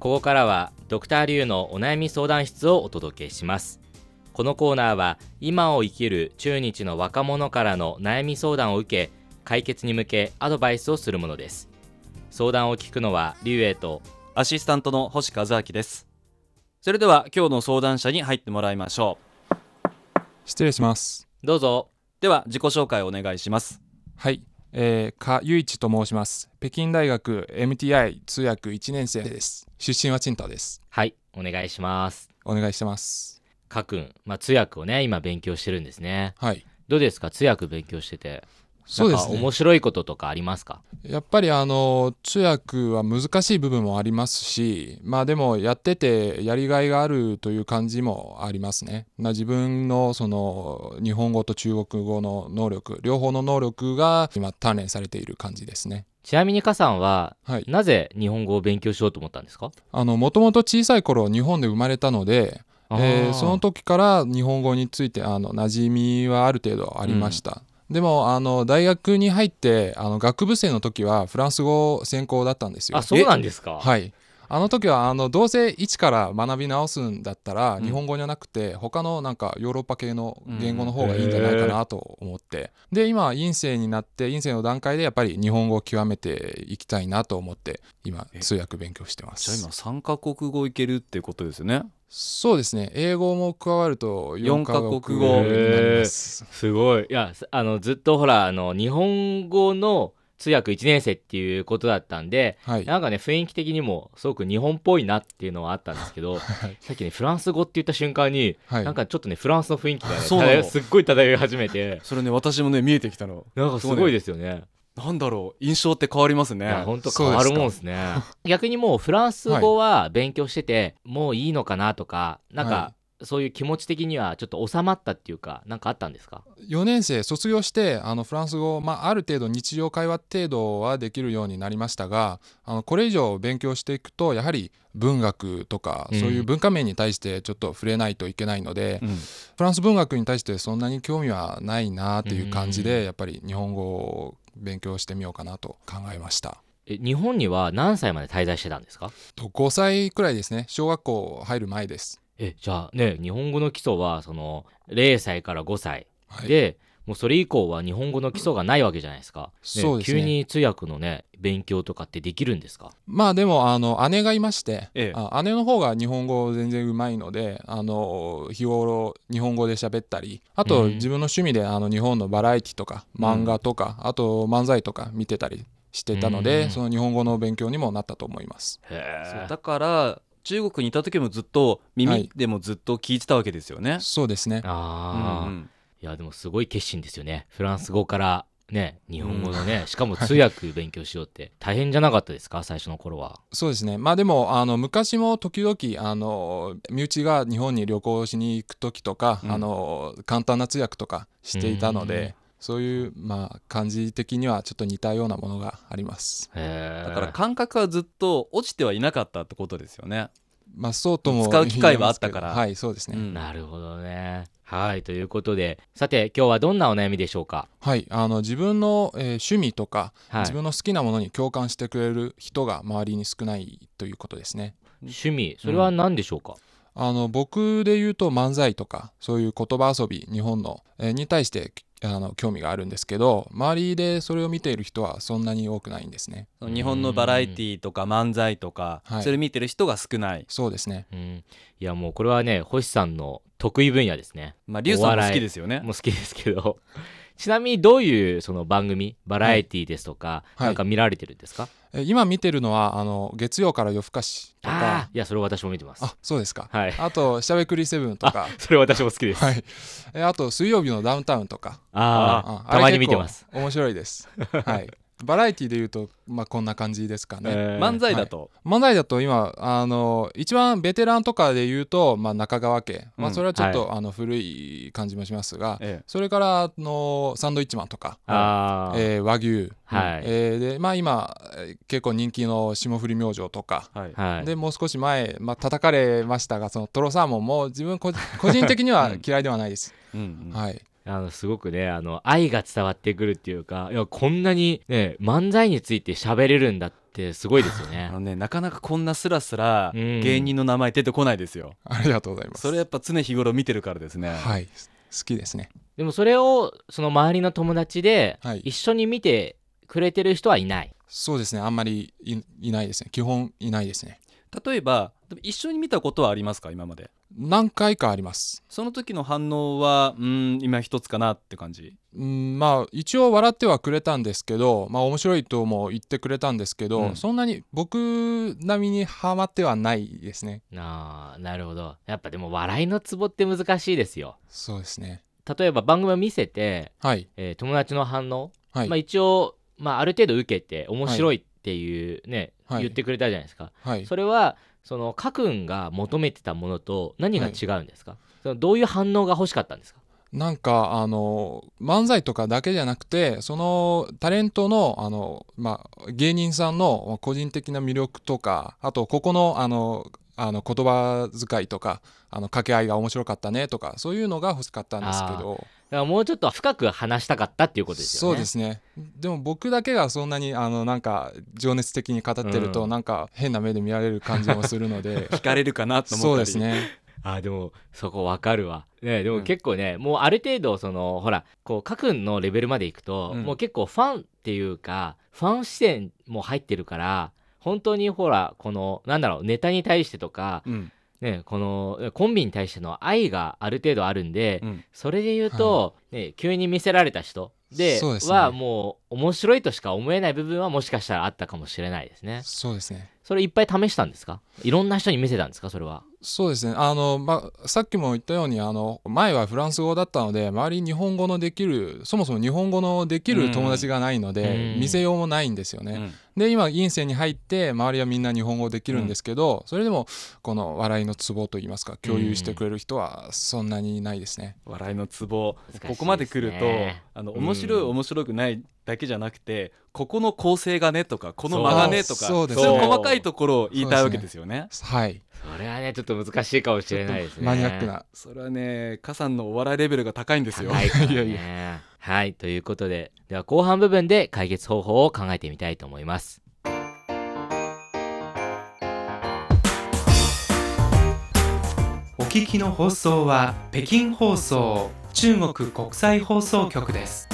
ここからはドクターリュウのお悩み相談室をお届けします。このコーナーは今を生きる中日の若者からの悩み相談を受け解決に向けアドバイスをするものです。相談を聞くのはリュウエイとアシスタントの星和明です。それでは今日の相談者に入ってもらいましょう。失礼します。どうぞ。では自己紹介をお願いします。はい、えー、加雄一と申します。北京大学 MTI 通訳1年生です。出身は青島です。はいお願いします。お願いしてます。かくん、まあ、通訳をね今勉強してるんですね。はい。どうですか？通訳勉強しててそうですね。面白いこととかありますか？やっぱりあの通訳は難しい部分もありますしまあでもやっててやりがいがあるという感じもありますね、まあ、自分のその日本語と中国語の能力両方の能力が今鍛錬されている感じですね。ちなみにかさんははい。なぜ日本語を勉強しようと思ったんですか？あのもともと小さい頃日本で生まれたのでえーその時から日本語についてあの馴染みはある程度ありました、でもあの大学に入ってあの学部生の時はフランス語専攻だったんですよ。あそうなんですか？はいあの時はあのどうせ一から学び直すんだったら、うん。日本語じゃなくて他のなんかヨーロッパ系の言語の方がいいんじゃないかなと思って、で今院生になって院生の段階でやっぱり日本語を極めていきたいなと思って今え通訳勉強してまじゃあ今す3カ国語いけるってことですよね。そうですね。英語も加わると4カ国四カ国語語になります。すごい。いやあのずっとほらあの日本語の通訳1年生っていうことだったんではい。なんかね雰囲気的にもすごく日本っぽいなっていうのはあったんですけどはい。さっきねフランス語って言った瞬間に、はい。なんかちょっとねフランスの雰囲気がねすっごい漂い始めて。それね私もね見えてきたの。なんかすごいですよね。なんだろう印象って変わりますね。いや本当変わるもんですね逆にもうフランス語は勉強してて、もういいのかなとかなんか、はそういう気持ち的にはちょっと収まったっていうかなんかあったんですか？4年生卒業してあのフランス語、まあ、ある程度日常会話程度はできるようになりましたがあのこれ以上勉強していくとやはり文学とか、うん。そういう文化面に対してちょっと触れないといけないので、うん。フランス文学に対してそんなに興味はないなっていう感じで、うん。やっぱり日本語を勉強してみようかなと考えました。え日本には何歳まで滞在してたんですか？と5歳くらいですね。小学校入る前です。えじゃあね日本語の基礎はその0歳から5歳はい、で、もうそれ以降は日本語の基礎がないわけじゃないですか、ねそうですね。急に通訳のね勉強とかってできるんですか？まあでもあの姉がいまして、ええ。あ姉の方が日本語全然うまいのであの日頃日本語で喋ったりあとうん。自分の趣味であの日本のバラエティとか漫画とか、あと漫才とか見てたりしてたので、うん。その日本語の勉強にもなったと思います。へそうだから中国にいた時もずっとは耳い。でもずっと聞いてたわけですよね、そうですね。あー、うんうん。いやでもすごい決心ですよね。フランス語からね日本語のね、しかも通訳勉強しようって。大変じゃなかったですか？最初の頃は。そうですね。まあでもあの昔も時々あの身内が日本に旅行しに行く時とか、うん。あの簡単な通訳とかしていたので、うんそういうまあ感じ的にはちょっと似たようなものがあります。だから感覚はずっと落ちてはいなかったってことですよね。まあそうとも使う機会はあったから。はいそうですね。うん。なるほどね。はいということで。さて今日はどんなお悩みでしょうか？はいあの自分の、えー趣味とか、はい。自分の好きなものに共感してくれる人が周りに少ないということですね。趣味。それは何でしょうか、あの僕で言うと漫才とかそういう言葉遊び日本の、えーに対してあの興味があるんですけど周りでそれを見ている人はそんなに多くないんですね。日本のバラエティーとか漫才とか、はい。それ見てる人が少ない。そうですね。うん、いやもうこれはね星さんの得意分野ですね。まあリュウさんも好きですよね。もう好きですけどちなみにどういうその番組バラエティですとか、はい。なんか見られてるんですか、えー今見てるのはあの月曜から夜更かしとか。いやそれ私も見てます。あそうですか。はい。あとしゃべくりセブンとか。それ私も好きです、はい。えーあと水曜日のダウンタウンとか。あああたまに見てます。面白いです。はいバラエティで言うと、まあ、こんな感じですかね、えー。漫才だと、漫才だと今あの一番ベテランとかで言うと、まあ、中川家、まあ、うん。それはちょっと、あの古い感じもしますが、えそれからあのサンドイッチマンとか、あー。えー和牛、はい、えーでまあ、今えー結構人気の霜降り明星とか、えはい。はい、でもう少し前、まあ叩かれましたがそのトロサーモンも自分個個人的には嫌いではないです、うんうん。はいあのすごくねあの愛が伝わってくるっていうかいやこんなにね漫才について喋れるんだってすごいですよ あねのねなかなかこんなスラスラうん。芸人の名前出てこないですよ、ありがとうございます。それやっぱ常日頃見てるからですね、はい。好きですね。でもそれをその周りの友達ではい。一緒に見てくれてる人はいない、そうですね。あんまりいいないですね。基本いないですね。例えば一緒に見たことはありますか？今まで何回かあります。その時の反応はうん今一つかなって感じ？うんまあ一応笑ってはくれたんですけどまあ面白いとも言ってくれたんですけど、うん。そんなに僕並みにハマってはないですね。あーなるほど。やっぱでも笑いのツボって難しいですよ。そうですね。例えば番組を見せて、はい。えー友達の反応、はい、まあ、一応、まあ、ある程度受けて面白いっていうね、はい。言ってくれたじゃないですか、はい。それはそのかくんが求めてたものと何が違うんですか、そのどういう反応が欲しかったんですか？なんかあの漫才とかだけじゃなくてそのタレントのあの、まあ、芸人さんの個人的な魅力とかあとここのあのあの言葉遣いとかあの掛け合いが面白かったねとかそういうのが欲しかったんですけど。だからもうちょっと深く話したかったっていうことですよね。そうですね。でも僕だけがそんなにあのなんか情熱的に語ってると、うん。なんか変な目で見られる感じもするので。聞かれるかなと思ったり。そうですね。あでもそこわかるわ、ね、でもうん結構ね、もうある程度そのほらこうかくんのレベルまでいくと、うん。もう結構ファンっていうかファン視点も入ってるから本当にほらこのなんだろうネタに対してとか、うんね、このコンビに対しての愛がある程度あるんで、うん。それで言うと、ね、急に見せられた人ではもう面白いとしか思えない部分はもしかしたらあったかもしれないですね。そうですねそれいっぱい試したんですか？いろんな人に見せたんですか？それは。そうですね。あの、まあ、さっきも言ったようにあの前はフランス語だったので周りに日本語のできるそもそも日本語のできる友達がないので、うん。見せようもないんですよね。うん。で今院生に入って周りはみんな日本語できるんですけど、それでもこの笑いのツボといいますか共有してくれる人はそんなにいないですね。笑いのツボ。ね。ここまで来るとあの面白いうん。面白くないだけじゃなくてここの構成がねとかこの間がねとかそう。ですそういうね細かいところを言いたいわけですよね。はい。それはねちょっと難しいかもしれないですね。マニアックな。それはね加さんのお笑いレベルが高いんですよ。高いからね。いやいはい。ということででは後半部分で解決方法を考えてみたいと思います。お聞きの放送は北京放送中国国際放送局です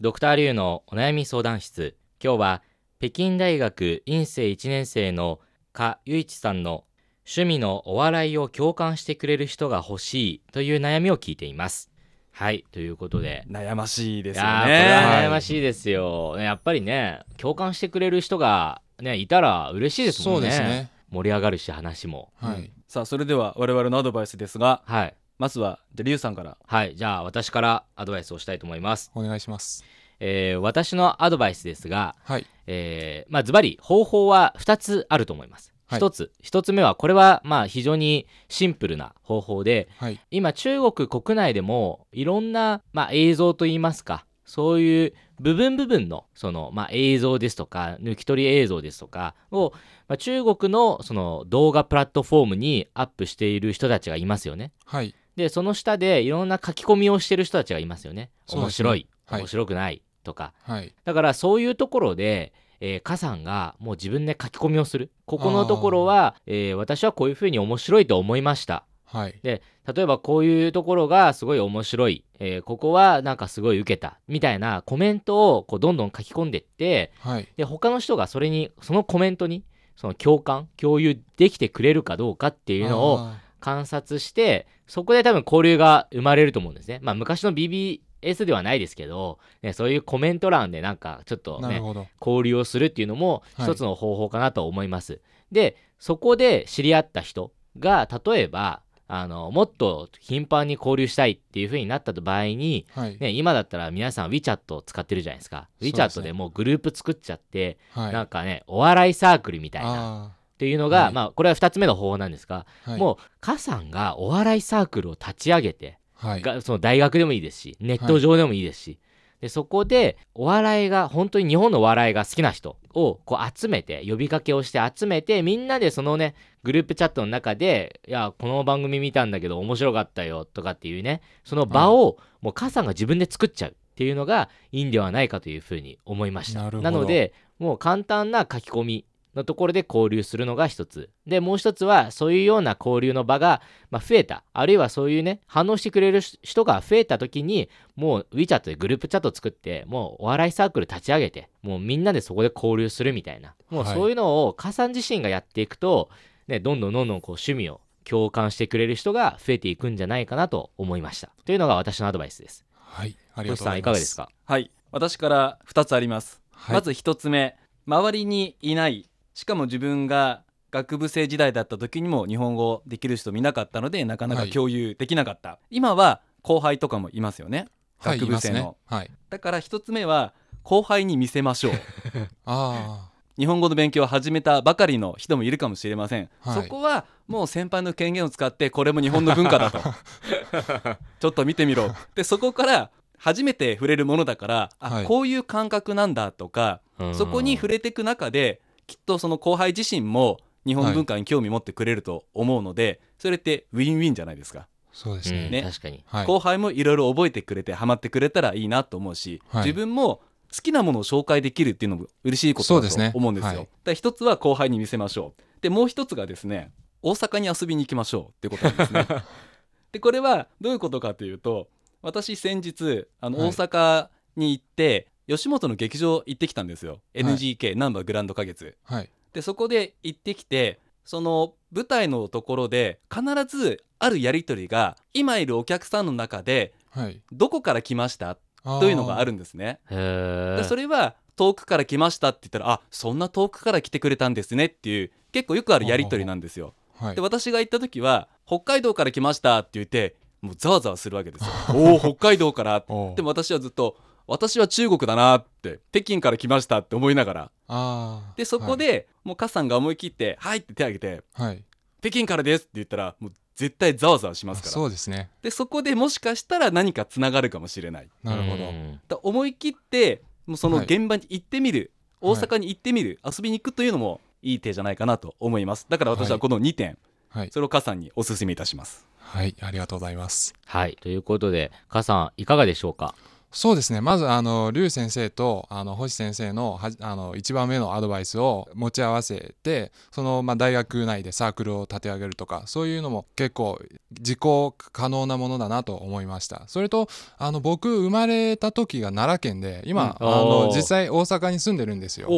ドクターリュウのお悩み相談室。今日は北京大学院生1年生の加雄一さんの趣味のお笑いを共感してくれる人が欲しいという悩みを聞いています。はいということで。悩ましいですよいやーこねれは悩ましいですよ、やっぱりね共感してくれる人がねいたら嬉しいですもそんね。うですね。盛り上がるし話も。はい、さあそれでは我々のアドバイスですが。はいまずはじゃあリュウさんから。はいじゃあ私からアドバイスをしたいと思います、お願いします。えー私のアドバイスですがはい。えーまあズバリ方法は2つあると思います。はい。1つ。1つ目はこれはまあ非常にシンプルな方法ではい。今中国国内でもいろんな、まあ、映像といいますかそういう部分部分のその、まあ、映像ですとか抜き取り映像ですとかを、まあ、中国のその動画プラットフォームにアップしている人たちがいますよね。はいでその下でいろんな書き込みをしてる人たちがいますよね。面白い、はい。面白くない。とか。はい。だからそういうところで、えー、カさんがもう自分で書き込みをする。ここのところは、えー私はこういうふうに面白いと思いました。はい。で例えばこういうところがすごい面白い、えーここはなんかすごい受けた。みたいなコメントをこうどんどん書き込んでってはい。で他の人がそれにそのコメントにその共感共有できてくれるかどうかっていうのをあ観察してそこで多分交流が生まれると思うんですね。まあ昔の BBS ではないですけど、ね、そういうコメント欄でなんかちょっとね。交流をするっていうのもはい。一つの方法かなと思います。でそこで知り合った人が例えばあのもっと頻繁に交流したいっていう風になった場合に、はい。ね、今だったら皆さん WeChat を使ってるじゃないですか。WeChat でもうグループ作っちゃって、はい。なんかねお笑いサークルみたいな。あっていうのが、はい。まあこれは2つ目の方法なんですが、ーはい。もうカさんがお笑いサークルを立ち上げてはい。がその大学でもいいですしネット上でもいいですし、でそこでお笑いが本当に日本のお笑いが好きな人をこう集めて呼びかけをして集めてみんなでそのねグループチャットの中で「いやこの番組見たんだけど面白かったよ」とかっていうねその場をもう母さんが自分で作っちゃうっていうのがいいんではないかというふうに思いました。なのでもう簡単な書き込みのところで交流するのが一つ。でもう一つはそういうような交流の場が、まあ、増えた。あるいはそういうね反応してくれる人が増えた時にもう WeChat でグループチャット作ってもうお笑いサークル立ち上げてもうみんなでそこで交流するみたいな。もうはい。そういうのを加さん自身がやっていくと、ね、どんどんどんどんこう趣味を共感してくれる人が増えていくんじゃないかなと思いました。というのが私のアドバイスです。はい。ありがとうご星さんいざいますかがですか？はい。私から2つあります、はい。まず1つ目。周りにいないしかも自分が学部生時代だった時にも日本語できる人見なかったのでなかなか共有できなかった、今は後輩とかもいますよね。はい学部生の、ね。はい。だから1つ目は後輩に見せましょう。あ日本語の勉強を始めたばかりの人もいるかもしれません、はい。そこはもう先輩の権限を使ってこれも日本の文化だと。ちょっと見てみろ。でそこから初めて触れるものだからあ、はい。こういう感覚なんだとかそこに触れていく中できっとその後輩自身も日本文化に興味持ってくれると思うので、それってウィンウィンじゃないですか、あそうですうんね、ね確かに。はい。後輩もいろいろ覚えてくれてハマってくれたらいいなと思うし、はい。自分も好きなものを紹介できるっていうのも嬉しいことだそうですね。と思うんですよ。はい。だから一つは後輩に見せましょう。でもう一つがですね大阪に遊びに行きましょうってことなんですね。でこれはどういうことかというと私先日あのはい。大阪に行って、吉本の劇場行ってきたんですよ。い NGK ナンバーグランド花月。はいでそこで行ってきてその舞台のところで必ずあるやり取りが今いるお客さんの中ではいどこから来ました？というのがあるんですね。でそれは遠くから来ましたって言ったらあそんな遠くから来てくれたんですねっていう結構よくあるやり取りなんですよ。はいで私が行った時は北海道から来ましたって言ってもうざわざわするわけですよ。おお北海道からでも私はずっと私は中国だなって北京から来ましたって思いながら。でそこで、もうカッさんが思い切って「はい」って手挙げてはい、はい「北京からです」って言ったらもう絶対ざわざわしますから。そうですね。でそこでもしかしたら何かつながるかもしれない。なるほど、うん。だ思い切ってもうそのはい。現場に行ってみる、はい。大阪に行ってみる、遊びに行くというのもいい手じゃないかなと思います。だから私ははい。この2点、はい。それをカさんにお勧めいたします。はい。ありがとうございます。はい。ということで母さんいかがでしょうか？そうですね。まずあの劉先生とあの星先生のはあの一番目のアドバイスを持ち合わせてその、まあ、大学内でサークルを立て上げるとかそういうのも結構実行可能なものだなと思いました。それとあの僕生まれた時が奈良県で今、うん。あの実際大阪に住んでるんですよ。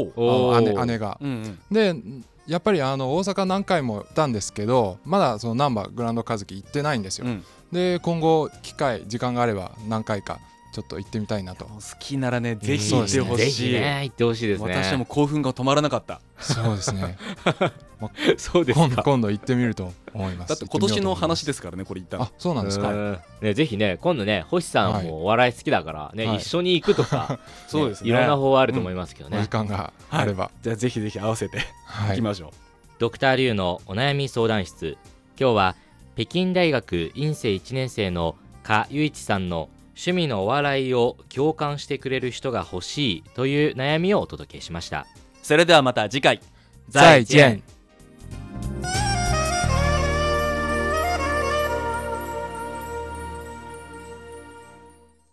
姉姉が。うんうん。でやっぱりあの大阪何回も行ったんですけどまだそのナンバーグランド和樹行ってないんですよ。うん。で今後機会時間があれば何回かちょっと行ってみたいなと。好きならねぜひ行ってほぜしい、ひね。行ってほしいですね。私はもう興奮が止まらなかった。そうですね。そうですか。今今度行ってみると思います。だって今年の話でですからねこれ言ったのあそうなんですか。うん。ね、ぜひね今度ね星さんはい。もお笑い好きだからね、はい。一緒に行くとか、そうですね。いろんな方法あると思いますけどおね、時間があれば。じゃあぜひぜひ合わせてはい。いきましょう、ドクターリュウのお悩み相談室。今日は北京大学院生1年生の加雄一さんの趣味のお笑いを共感してくれる人が欲しいという悩みをお届けしました。それではまた次回。再见